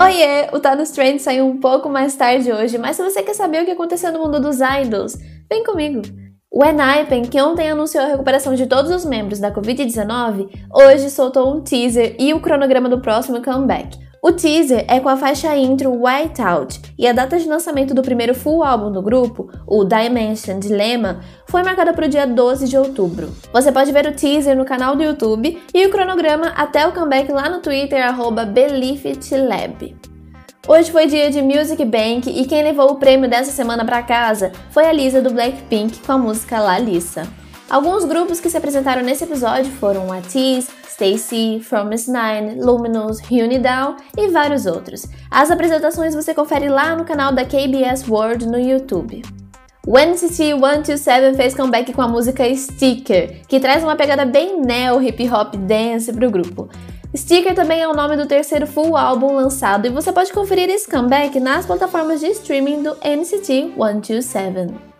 Oiê! O Tá nos Trends saiu um pouco mais tarde hoje, mas se você quer saber o que aconteceu no mundo dos idols, vem comigo! O Enhypen, que ontem anunciou a recuperação de todos os membros da Covid-19, hoje soltou um teaser e o cronograma do próximo comeback. O teaser é com a faixa intro Whiteout e a data de lançamento do primeiro full álbum do grupo, o Dimension Dilemma, foi marcada para o dia 12 de outubro. Você pode ver o teaser no canal do YouTube e o cronograma até o comeback lá no Twitter, BeliefItLab. Hoje foi dia de Music Bank e quem levou o prêmio dessa semana para casa foi a Lisa do Blackpink com a música La Lisa. Alguns grupos que se apresentaram nesse episódio foram a Tease, Stacy, From Miss Nine, Luminous, Unidown e vários outros. As apresentações você confere lá no canal da KBS World no YouTube. O NCT 127 fez comeback com a música Sticker, que traz uma pegada bem neo hip hop dance pro grupo. Sticker também é o nome do terceiro full álbum lançado e você pode conferir esse comeback nas plataformas de streaming do NCT 127.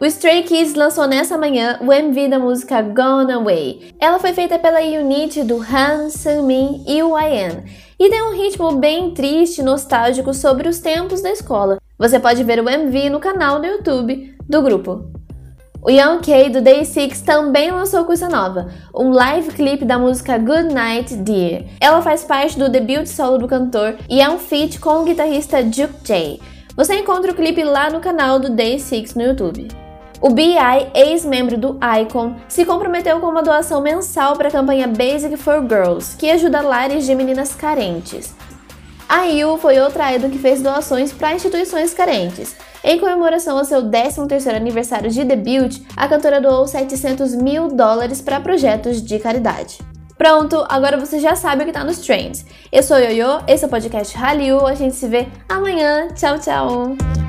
O Stray Kids lançou nessa manhã o MV da música Gone Away. Ela foi feita pela unit do Han Sang-min e YN e tem um ritmo bem triste e nostálgico sobre os tempos da escola. Você pode ver o MV no canal do YouTube do grupo. O Young K do Day 6 também lançou coisa nova, um live clip da música Good Night Dear. Ela faz parte do debut solo do cantor e é um feat com o guitarrista Duke J. Você encontra o clipe lá no canal do Day 6 no YouTube. O BI, ex-membro do Icon, se comprometeu com uma doação mensal para a campanha Basic for Girls, que ajuda lares de meninas carentes. A IU foi outra idol que fez doações para instituições carentes. Em comemoração ao seu 13º aniversário de debut, a cantora doou 700 mil dólares para projetos de caridade. Pronto, agora você já sabe o que tá nos trends. Eu sou Yoyo, esse é o podcast Hallyu, a gente se vê amanhã. Tchau, tchau!